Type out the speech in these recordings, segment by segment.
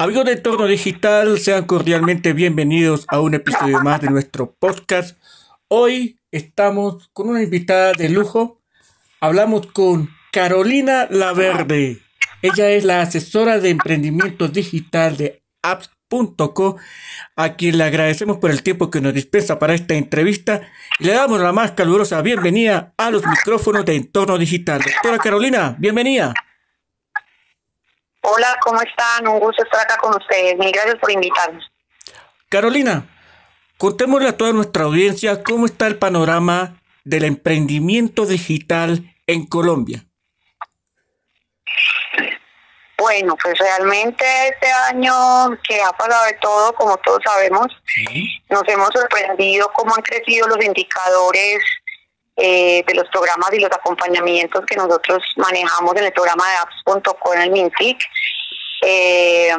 Amigos de Entorno Digital, sean cordialmente bienvenidos a un episodio más de nuestro podcast. Hoy estamos con una invitada de lujo. Hablamos con Carolina Laverde. Ella es la asesora de emprendimiento digital de apps.co, a quien le agradecemos por el tiempo que nos dispensa para esta entrevista y le damos la más calurosa bienvenida a los micrófonos de Entorno Digital. Doctora Carolina, bienvenida. Hola, ¿cómo están? Un gusto estar acá con ustedes. Mil gracias por invitarnos. Carolina, contémosle a toda nuestra audiencia cómo está el panorama del emprendimiento digital en Colombia. Bueno, pues realmente este año que ha pasado de todo, como todos sabemos, nos hemos sorprendido cómo han crecido los indicadores eh, de los programas y los acompañamientos que nosotros manejamos en el programa de apps.co en el MINTIC. Eh,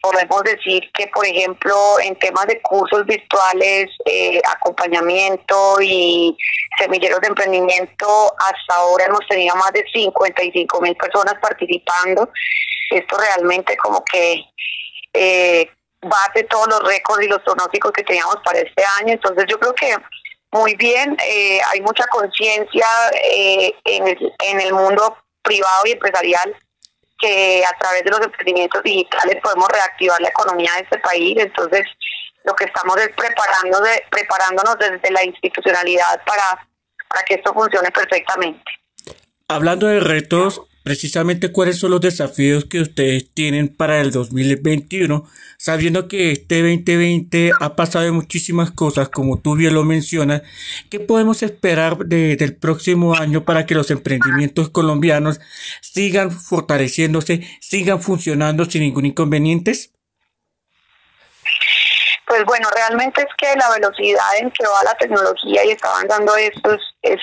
podemos decir que, por ejemplo, en temas de cursos virtuales, eh, acompañamiento y semilleros de emprendimiento, hasta ahora hemos tenido más de 55 mil personas participando. Esto realmente como que eh, bate todos los récords y los pronósticos que teníamos para este año. Entonces yo creo que muy bien, eh, hay mucha conciencia eh, en, el, en el mundo privado y empresarial que a través de los emprendimientos digitales podemos reactivar la economía de este país. Entonces, lo que estamos es preparando de, preparándonos desde la institucionalidad para, para que esto funcione perfectamente. Hablando de retos, precisamente cuáles son los desafíos que ustedes tienen para el 2021, sabiendo que este 2020 ha pasado muchísimas cosas, como tú bien lo mencionas, ¿qué podemos esperar del próximo año para que los emprendimientos colombianos sigan fortaleciéndose, sigan funcionando sin ningún inconveniente? Pues bueno, realmente es que la velocidad en que va la tecnología y está avanzando esto es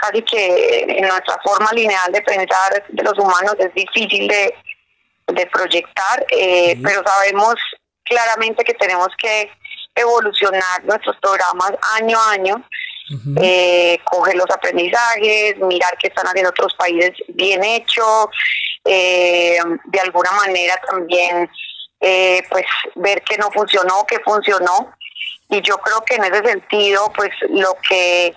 casi que en nuestra forma lineal de pensar de los humanos es difícil de, proyectar, eh, pero sabemos claramente que tenemos que evolucionar nuestros programas año a año, eh, coger los aprendizajes, mirar qué están haciendo otros países bien hecho, eh, de alguna manera también pues ver qué no funcionó, qué funcionó. Y yo creo que en ese sentido, pues lo que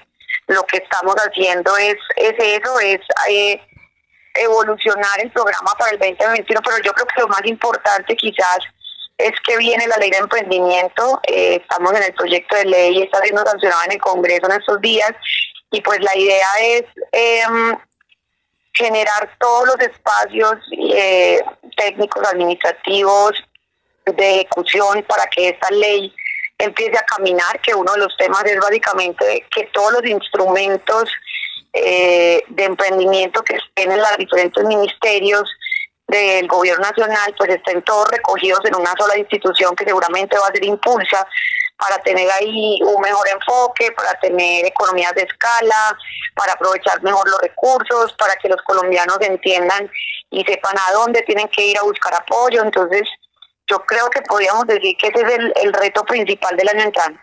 lo que estamos haciendo es, es eso, es eh, evolucionar el programa para el 2021, pero yo creo que lo más importante quizás es que viene la ley de emprendimiento, eh, estamos en el proyecto de ley, está siendo sancionada en el Congreso en estos días, y pues la idea es em, generar todos los espacios eh, técnicos, administrativos, de ejecución para que esta ley empiece a caminar, que uno de los temas es básicamente que todos los instrumentos eh, de emprendimiento que tienen los diferentes ministerios del gobierno nacional, pues estén todos recogidos en una sola institución que seguramente va a ser impulsa para tener ahí un mejor enfoque, para tener economías de escala, para aprovechar mejor los recursos, para que los colombianos entiendan y sepan a dónde tienen que ir a buscar apoyo. Entonces, yo creo que podríamos decir que ese es el, reto principal del año entrante.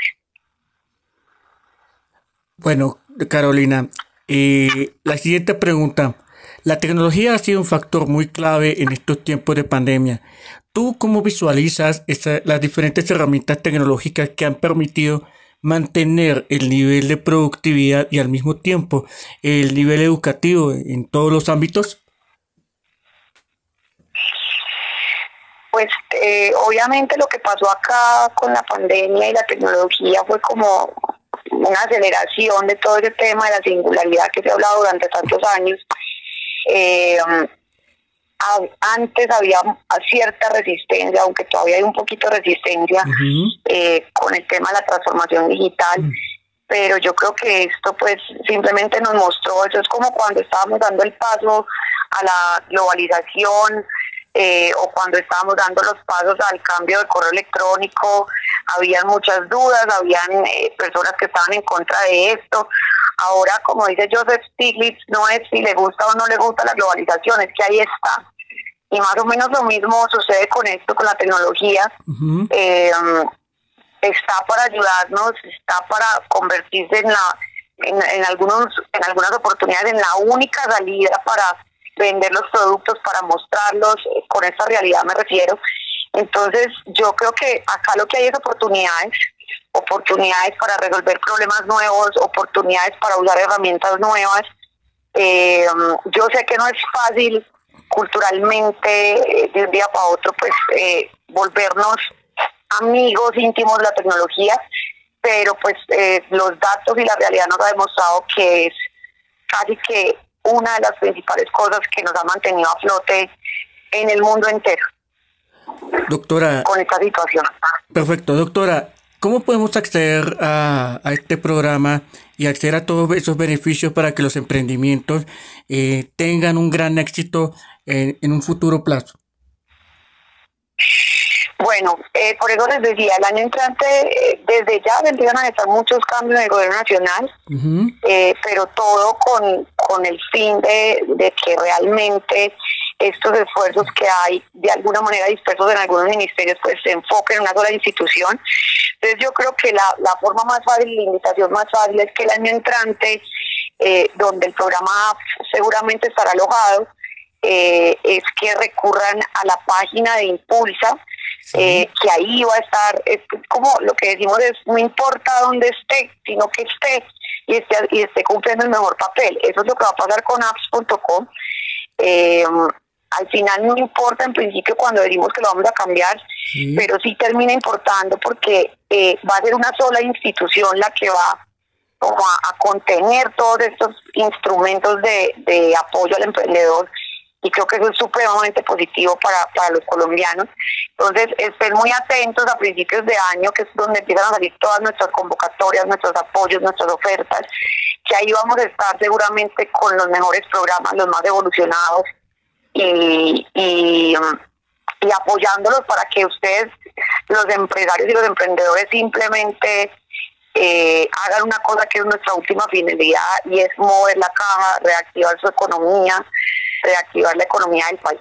Bueno, Carolina, eh, la siguiente pregunta. La tecnología ha sido un factor muy clave en estos tiempos de pandemia. ¿Tú cómo visualizas las diferentes herramientas tecnológicas que han permitido mantener el nivel de productividad y al mismo tiempo el nivel educativo en todos los ámbitos? Pues eh, obviamente lo que pasó acá con la pandemia y la tecnología fue como una aceleración de todo ese tema de la singularidad que se ha hablado durante tantos años. Eh, antes había cierta resistencia, aunque todavía hay un poquito de resistencia eh, con el tema de la transformación digital, mm. pero yo creo que esto pues simplemente nos mostró, eso es como cuando estábamos dando el paso a la globalización, eh, o cuando estábamos dando los pasos al cambio de correo electrónico, habían muchas dudas, habían eh, personas que estaban en contra de esto. Ahora, como dice Joseph Stiglitz, no es si le gusta o no le gusta la globalización, es que ahí está. Y más o menos lo mismo sucede con esto, con la tecnología. Eh, está para ayudarnos, está para convertirse en la en, en algunos en algunas oportunidades en la única salida para vender los productos, para mostrarlos, eh, con esta realidad me refiero. Entonces, yo creo que acá lo que hay es oportunidades, oportunidades para resolver problemas nuevos, oportunidades para usar herramientas nuevas. Eh, yo sé que no es fácil culturalmente eh, de un día para otro, pues volvernos amigos íntimos de la tecnología, pero pues los datos y la realidad nos ha demostrado que es casi que una de las principales cosas que nos ha mantenido a flote en el mundo entero. Doctora. Con esta situación. Perfecto, doctora. ¿Cómo podemos acceder a, este programa y acceder a todos esos beneficios para que los emprendimientos eh, tengan un gran éxito en, en un futuro plazo? Bueno, eh, por eso les decía, el año entrante, eh, desde ya vendrían a estar muchos cambios en el gobierno nacional, eh, pero todo con, con el fin de, que realmente estos esfuerzos que hay de alguna manera dispersos en algunos ministerios pues se enfoquen en una sola institución. Entonces yo creo que la, la forma más fácil, la invitación más fácil es que el año entrante, donde el programa seguramente estará alojado, es que recurran a la página de Impulsa, eh, que ahí va a estar, es como lo que decimos es, no importa dónde esté, sino que esté y esté, y esté cumpliendo el mejor papel. Eso es lo que va a pasar con apps.com. Eh, al final no importa en principio cuando decimos que lo vamos a cambiar, pero sí termina importando porque eh, va a ser una sola institución la que va como a, contener todos estos instrumentos de, de apoyo al emprendedor y creo que eso es supremamente positivo para, para los colombianos. Entonces, estén muy atentos a principios de año, que es donde empiezan a salir todas nuestras convocatorias, nuestros apoyos, nuestras ofertas, que ahí vamos a estar seguramente con los mejores programas, los más evolucionados y, y, apoyándolos para que ustedes, los empresarios y los emprendedores, simplemente eh, hagan una cosa que es nuestra última finalidad y es mover la caja, reactivar su economía, reactivar la economía del país.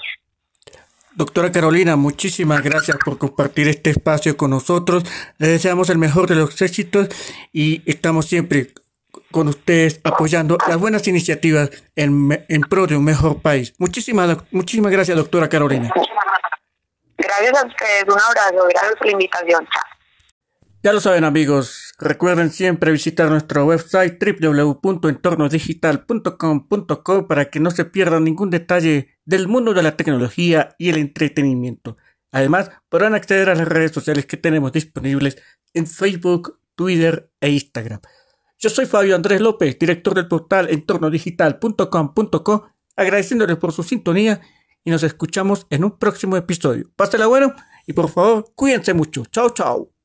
Doctora Carolina, muchísimas gracias por compartir este espacio con nosotros. Le deseamos el mejor de los éxitos y estamos siempre con ustedes apoyando las buenas iniciativas en, en pro de un mejor país. Muchísimas, muchísimas gracias, doctora Carolina. Gracias a ustedes, un abrazo, gracias por la invitación. Ya lo saben amigos, recuerden siempre visitar nuestro website www.entornodigital.com.co para que no se pierdan ningún detalle del mundo de la tecnología y el entretenimiento. Además, podrán acceder a las redes sociales que tenemos disponibles en Facebook, Twitter e Instagram. Yo soy Fabio Andrés López, director del portal entornodigital.com.co, agradeciéndoles por su sintonía y nos escuchamos en un próximo episodio. Pásela bueno y por favor, cuídense mucho. Chao, chao.